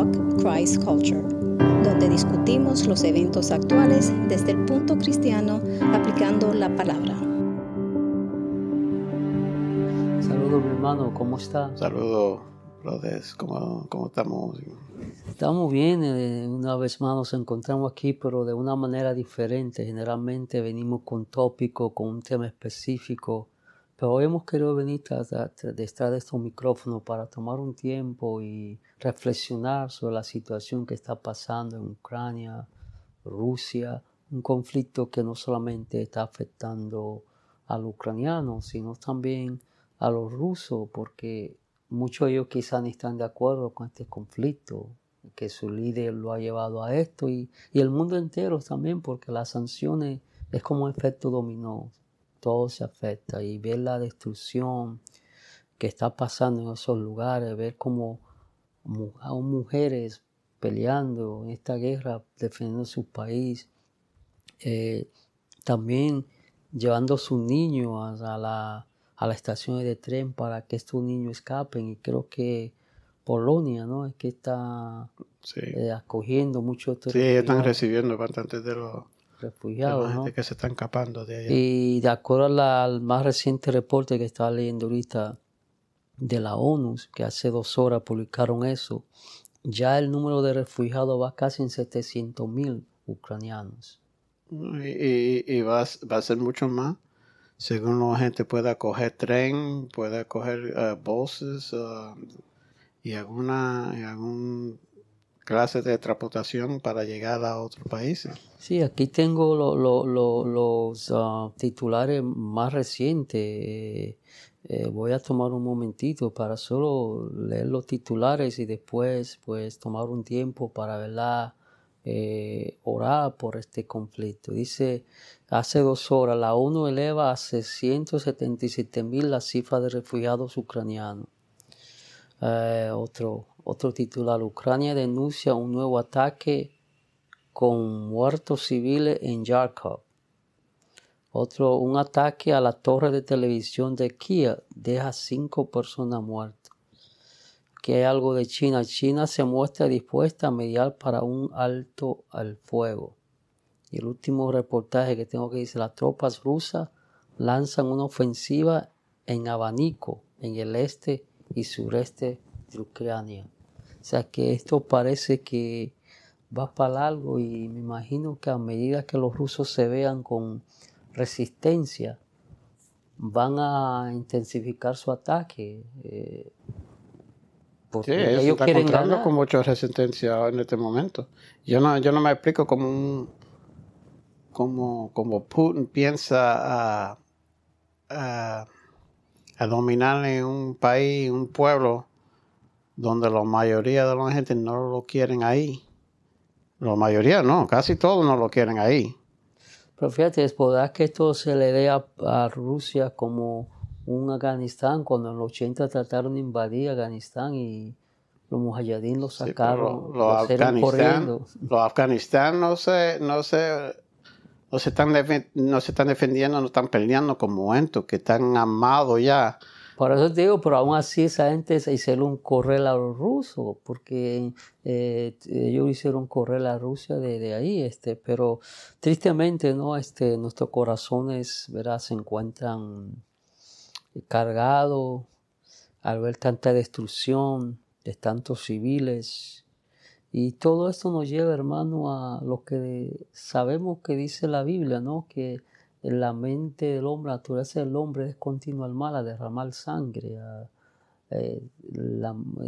Talk Christ Culture, donde discutimos los eventos actuales desde el punto cristiano aplicando la palabra. Saludos, mi hermano, ¿cómo está? Saludos, brothers, ¿cómo, cómo estamos? Estamos bien, eh, una vez más nos encontramos aquí, pero de una manera diferente. Generalmente venimos con tópico, con un tema específico, pero hoy hemos querido venir detrás de estos micrófonos para tomar un tiempo y reflexionar sobre la situación que está pasando en Ucrania, Rusia, un conflicto que no solamente está afectando a los ucranianos, sino también a los rusos, porque muchos de ellos quizás no están de acuerdo con este conflicto, que su líder lo ha llevado a esto, y, y el mundo entero también, porque las sanciones es como un efecto dominó todo se afecta y ver la destrucción que está pasando en esos lugares, ver cómo aún mujeres peleando en esta guerra, defendiendo su país, eh, también llevando a sus niños a, la, a las estaciones de tren para que estos niños escapen. Y creo que Polonia, ¿no? Es que está eh, acogiendo muchos Sí, están recibiendo bastante de los refugiados. ¿no? que se están escapando de allá. Y de acuerdo al más reciente reporte que estaba leyendo ahorita de la ONU, que hace dos horas publicaron eso, ya el número de refugiados va casi en 700 mil ucranianos. Y, va, a ser mucho más según la gente pueda coger tren, pueda coger uh, buses uh, y alguna y algún clases de transportación para llegar a otros países. Sí, aquí tengo los ah, titulares más recientes. Eh, eh, voy a tomar un momentito para solo leer los titulares y después pues tomar un tiempo para eh, orar por este conflicto. Dice, hace dos horas la ONU eleva a 677 mil la cifra de refugiados ucranianos. Otro, otro titular, Ucrania denuncia un nuevo ataque con muertos civiles en Yarkov. Otro, un ataque a la torre de televisión de Kiev deja cinco personas muertas. Que hay algo de China. China se muestra dispuesta a mediar para un alto al fuego. Y el último reportaje que tengo que decir, las tropas rusas lanzan una ofensiva en abanico en el este y sureste de Ucrania. O sea que esto parece que va para algo y me imagino que a medida que los rusos se vean con resistencia, van a intensificar su ataque. Eh, porque sí, ellos quieren ganar. con mucha resistencia en este momento. Yo no, yo no me explico cómo como, como Putin piensa a, a, a dominar en un país, un pueblo, donde la mayoría de la gente no lo quieren ahí. La mayoría no, casi todos no lo quieren ahí. Pero fíjate, es verdad que esto se le dé a, Rusia como un Afganistán, cuando en los 80 trataron de invadir Afganistán y los mujahideen lo sacaron, los, Afganistán, los Afganistán no se, no se, no se, están, no se están defendiendo, no están peleando como estos que están amados ya por eso te digo, pero aún así esa gente hicieron correr a los rusos, porque eh, ellos hicieron correr a Rusia de, ahí, este, pero tristemente, ¿no? Este, nuestros corazones, ¿verdad? Se encuentran cargados al ver tanta destrucción de tantos civiles. Y todo esto nos lleva, hermano, a lo que sabemos que dice la Biblia, ¿no? Que la mente del hombre, la naturaleza del hombre es continua al mal, a derramar sangre. Eh,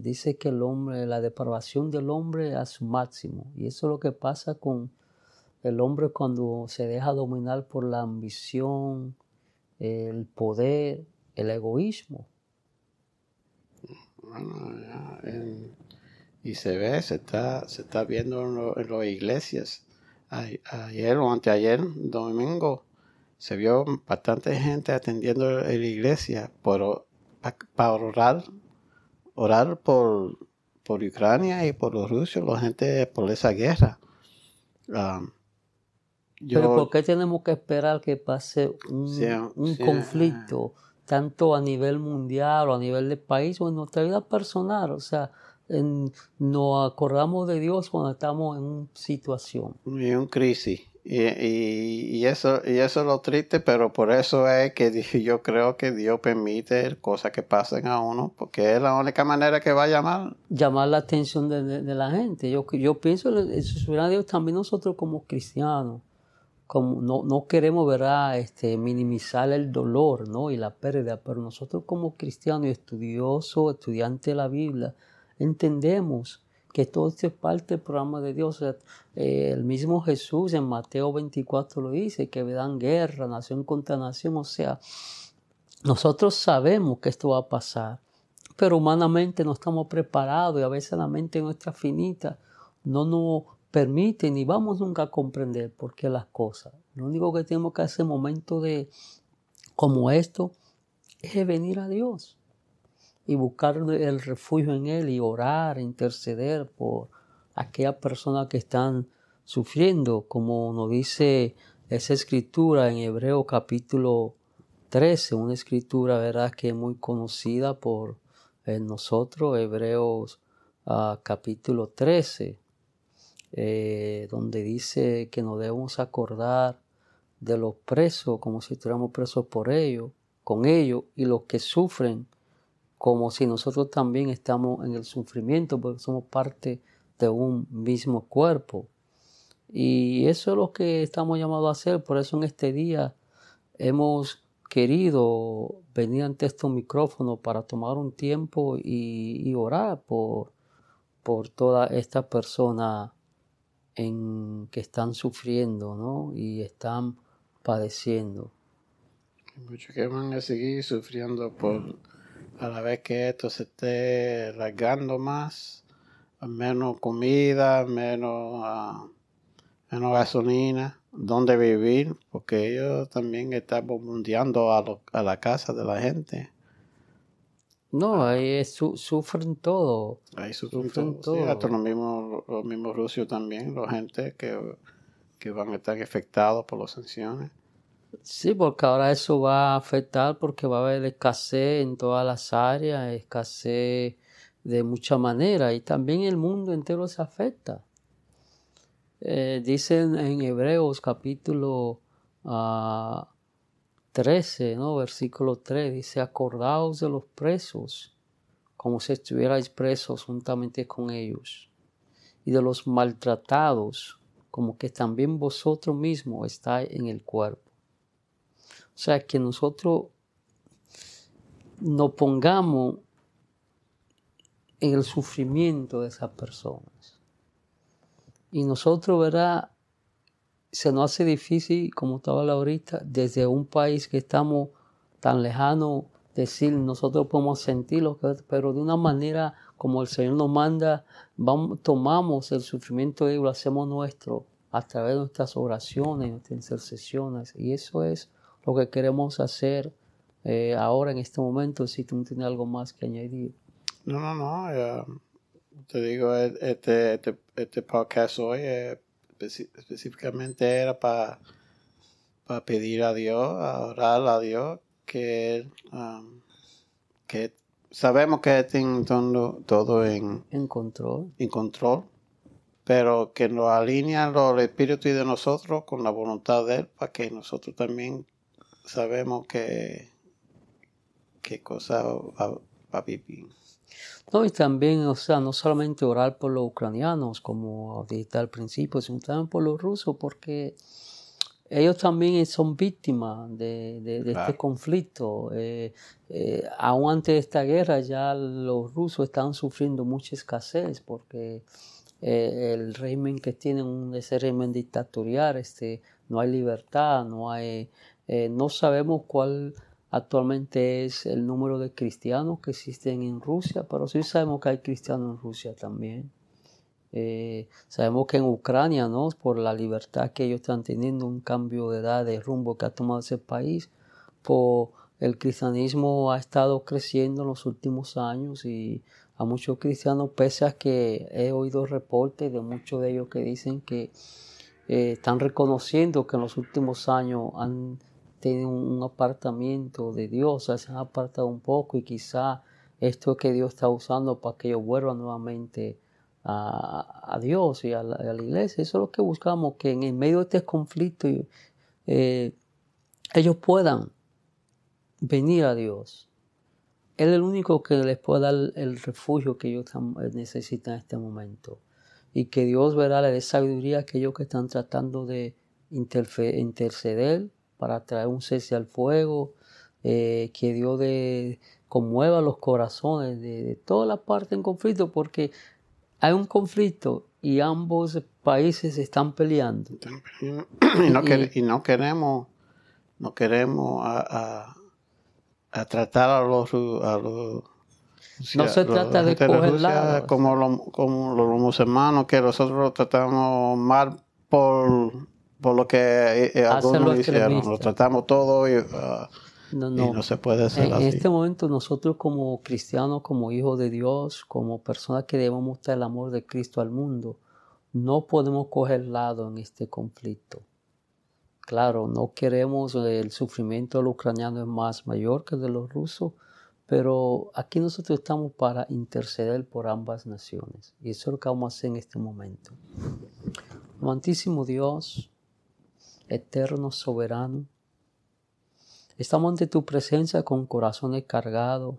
dice que el hombre, la depravación del hombre a su máximo. Y eso es lo que pasa con el hombre cuando se deja dominar por la ambición, el poder, el egoísmo. Y se ve, se está, se está viendo en, las iglesias. Ayer o anteayer, domingo, se vio bastante gente atendiendo en la iglesia para orar, orar por, por Ucrania y por los rusos, la gente por esa guerra. Um, Pero ¿por qué tenemos que esperar que pase un, un conflicto, tanto a nivel mundial o a nivel de país o en nuestra vida personal? O sea, nos acordamos de Dios cuando estamos en una situación. Y un crisis. Y, eso, y eso es lo triste, pero por eso es que yo creo que Dios permite cosas que pasen a uno, porque es la única manera que va a llamar. Llamar la atención de, la gente. Yo, yo pienso, eso Dios también nosotros como cristianos, como no, no queremos ¿verdad? Este, minimizar el dolor ¿no? y la pérdida, pero nosotros como cristianos y estudiosos, estudiantes de la Biblia, entendemos que todo esto es parte del programa de Dios. Eh, el mismo Jesús en Mateo 24 lo dice, que dan guerra, nación contra nación. O sea, nosotros sabemos que esto va a pasar, pero humanamente no estamos preparados y a veces la mente nuestra finita no nos permite ni vamos nunca a comprender por qué las cosas. Lo único que tenemos que hacer en momentos de como esto es venir a Dios y buscar el refugio en Él y orar, interceder por aquellas personas que están sufriendo, como nos dice esa escritura en Hebreo capítulo 13, una escritura verdad que es muy conocida por eh, nosotros, Hebreos ah, capítulo 13, eh, donde dice que nos debemos acordar de los presos como si estuviéramos presos por ellos, con ellos y los que sufren como si nosotros también estamos en el sufrimiento porque somos parte de un mismo cuerpo. Y eso es lo que estamos llamados a hacer. Por eso en este día hemos querido venir ante estos micrófonos para tomar un tiempo y, orar por, por todas estas personas que están sufriendo ¿no? y están padeciendo. Muchos que van a seguir sufriendo por a la vez que esto se esté rasgando más, menos comida, menos, ah, menos gasolina, dónde vivir, porque ellos también están bombardeando a, a la casa de la gente. No, ahí sufren todo. Ahí sufren, todo. hasta los mismos, los mismos rusos también, la gente que, que van a estar afectados por las sanciones. Sí, porque ahora eso va a afectar porque va a haber escasez en todas las áreas, escasez de mucha manera y también el mundo entero se afecta. Eh, dicen en Hebreos capítulo 13, ah, ¿no? versículo 3, dice, acordaos de los presos como si estuvierais presos juntamente con ellos, y de los maltratados como que también vosotros mismos estáis en el cuerpo. O sea, que nosotros nos pongamos en el sufrimiento de esas personas. Y nosotros, ¿verdad? Se nos hace difícil, como estaba la ahorita, desde un país que estamos tan lejano, decir, nosotros podemos sentirlo, pero de una manera como el Señor nos manda, tomamos el sufrimiento y lo hacemos nuestro a través de nuestras oraciones, nuestras intercesiones. Y eso es lo que queremos hacer eh, ahora en este momento, si tú tienes algo más que añadir. No, no, no. te digo, e, este, este, este podcast hoy eh, específicamente era para pedir a Dios, a orar a Dios, que, um, que sabemos que tiene todo, todo en, en control. En control pero que nos alinean los espíritus de nosotros con la voluntad de Él para que nosotros también sabemos que qué cosa va, a vivir. No, y también, o sea, no solamente orar por los ucranianos, como dije al principio, sino también por los rusos, porque ellos también son víctimas de, este conflicto. Eh, eh, aún antes de esta guerra ya los rusos están sufriendo mucha escasez porque eh, el régimen que tienen, ese régimen dictatorial, este, no hay libertad, no hay eh, no sabemos cuál actualmente es el número de cristianos que existen en Rusia, pero sí sabemos que hay cristianos en Rusia también. Eh, sabemos que en Ucrania, ¿no? por la libertad que ellos están teniendo, un cambio de edad, de rumbo que ha tomado ese país, por el cristianismo ha estado creciendo en los últimos años y a muchos cristianos, pese a que he oído reportes de muchos de ellos que dicen que eh, están reconociendo que en los últimos años han tienen un apartamiento de Dios, se han apartado un poco y quizá esto que Dios está usando para que ellos vuelvan nuevamente a, Dios y a la, iglesia. Eso es lo que buscamos, que en el medio de este conflicto eh, ellos puedan venir a Dios. Él es el único que les puede dar el refugio que ellos necesitan en este momento. Y que Dios verá, dé sabiduría a aquellos que están tratando de interceder para traer un cese al fuego, eh, que Dios de, conmueva los corazones de, de toda la parte en conflicto, porque hay un conflicto y ambos países están peleando. Y no, y, no queremos, no queremos a, a, tratar a los, a los no se trata de coger Como, lo, como los musulmanos que nosotros tratamos mal por, por lo que eh, eh, algunos hicieron. Lo tratamos todo y, uh, no, no. se puede hacer en, así. En este momento nosotros como cristianos, como hijos de Dios, como personas que debemos mostrar el amor de Cristo al mundo, no podemos coger lado en este conflicto. Claro, no queremos el sufrimiento del ucraniano es más mayor que el de los rusos, pero aquí nosotros estamos para interceder por ambas naciones. Y eso es lo que vamos a hacer en este momento. Amantísimo Dios, eterno, soberano, Estamos ante tu presencia con corazones cargados,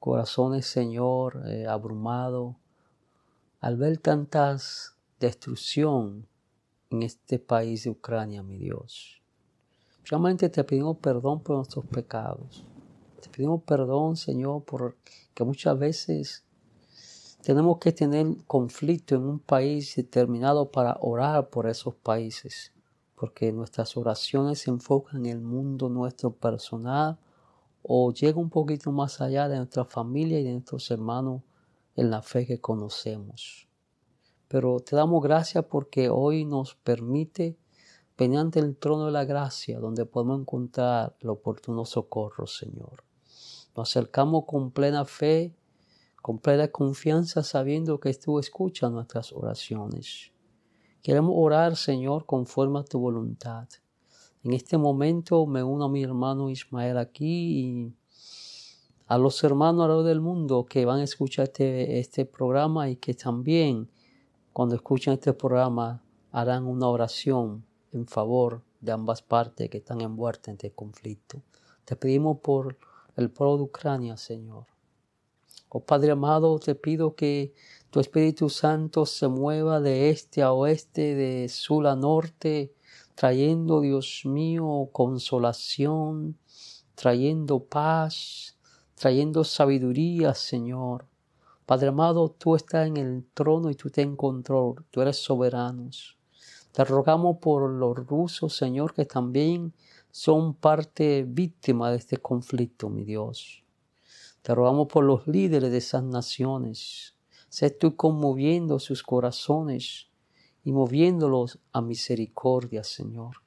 corazones, Señor, eh, abrumados, al ver tantas destrucción en este país de Ucrania, mi Dios. Realmente te pedimos perdón por nuestros pecados. Te pedimos perdón, Señor, porque muchas veces tenemos que tener conflicto en un país determinado para orar por esos países porque nuestras oraciones se enfocan en el mundo nuestro personal o llega un poquito más allá de nuestra familia y de nuestros hermanos en la fe que conocemos. Pero te damos gracias porque hoy nos permite venir ante el trono de la gracia, donde podemos encontrar el oportuno socorro, Señor. Nos acercamos con plena fe, con plena confianza, sabiendo que tú escuchas nuestras oraciones. Queremos orar, Señor, conforme a tu voluntad. En este momento me uno a mi hermano Ismael aquí y a los hermanos alrededor del mundo que van a escuchar este, este programa y que también cuando escuchen este programa harán una oración en favor de ambas partes que están envueltas en este conflicto. Te pedimos por el pueblo de Ucrania, Señor. Oh Padre amado, te pido que tu Espíritu Santo se mueva de este a oeste, de sur a norte, trayendo, Dios mío, consolación, trayendo paz, trayendo sabiduría, Señor. Padre amado, tú estás en el trono y tú te en control, tú eres soberano. Te rogamos por los rusos, Señor, que también son parte víctima de este conflicto, mi Dios. Te rogamos por los líderes de esas naciones, Sé tú conmoviendo sus corazones y moviéndolos a misericordia, Señor.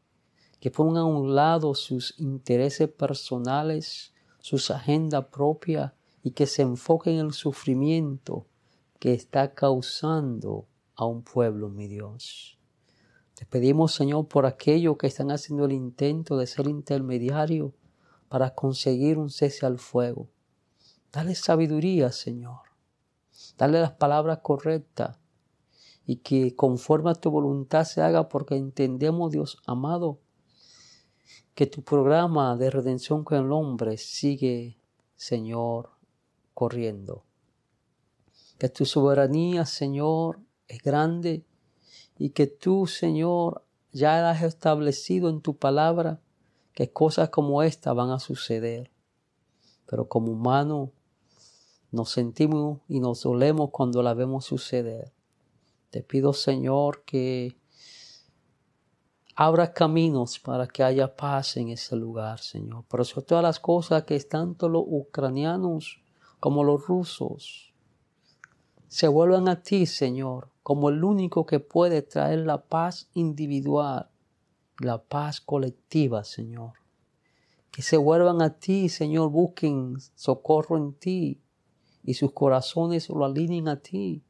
Que pongan a un lado sus intereses personales, sus agendas propias y que se enfoquen en el sufrimiento que está causando a un pueblo, mi Dios. Te pedimos, Señor, por aquellos que están haciendo el intento de ser intermediario para conseguir un cese al fuego. Dale sabiduría, Señor. Dale las palabras correctas y que conforme a tu voluntad se haga porque entendemos, Dios amado, que tu programa de redención con el hombre sigue, Señor, corriendo. Que tu soberanía, Señor, es grande y que tú, Señor, ya has establecido en tu palabra que cosas como esta van a suceder. Pero como humano nos sentimos y nos dolemos cuando la vemos suceder. Te pido, Señor, que abra caminos para que haya paz en ese lugar, Señor. Pero sobre todas las cosas que tanto los ucranianos como los rusos se vuelvan a ti, Señor, como el único que puede traer la paz individual, la paz colectiva, Señor. Que se vuelvan a ti, Señor, busquen socorro en ti, y sus corazones lo alineen a ti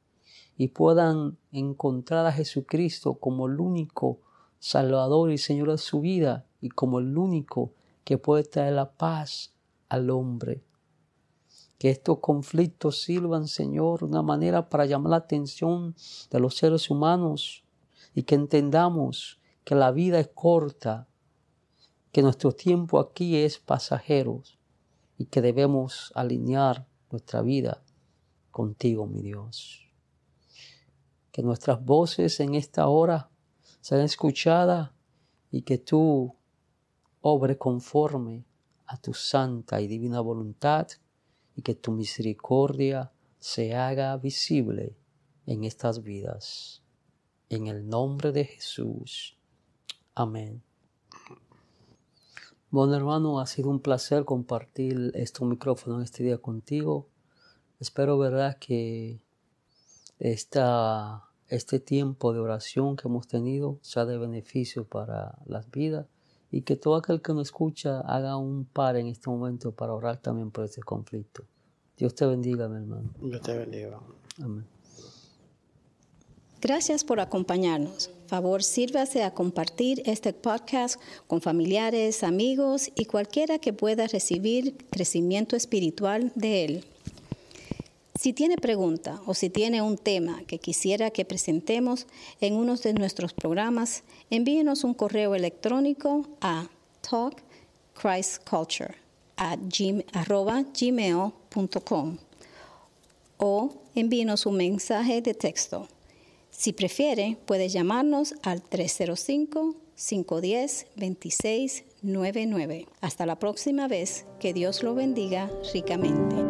y puedan encontrar a Jesucristo como el único Salvador y Señor de su vida y como el único que puede traer la paz al hombre. Que estos conflictos sirvan, Señor, una manera para llamar la atención de los seres humanos y que entendamos que la vida es corta, que nuestro tiempo aquí es pasajero y que debemos alinear nuestra vida contigo, mi Dios. Que nuestras voces en esta hora sean escuchadas y que tú obre conforme a tu santa y divina voluntad y que tu misericordia se haga visible en estas vidas. En el nombre de Jesús. Amén. Bueno hermano, ha sido un placer compartir este micrófono este día contigo. Espero verdad que esta, este tiempo de oración que hemos tenido sea de beneficio para las vidas y que todo aquel que nos escucha haga un par en este momento para orar también por este conflicto. Dios te bendiga, mi hermano. Dios te bendiga. Amén. Gracias por acompañarnos. Favor, sírvase a compartir este podcast con familiares, amigos y cualquiera que pueda recibir crecimiento espiritual de él. Si tiene pregunta o si tiene un tema que quisiera que presentemos en uno de nuestros programas, envíenos un correo electrónico a talkchristculture@gmail.com o envíenos un mensaje de texto si prefiere, puede llamarnos al 305-510-2699. Hasta la próxima vez, que Dios lo bendiga ricamente.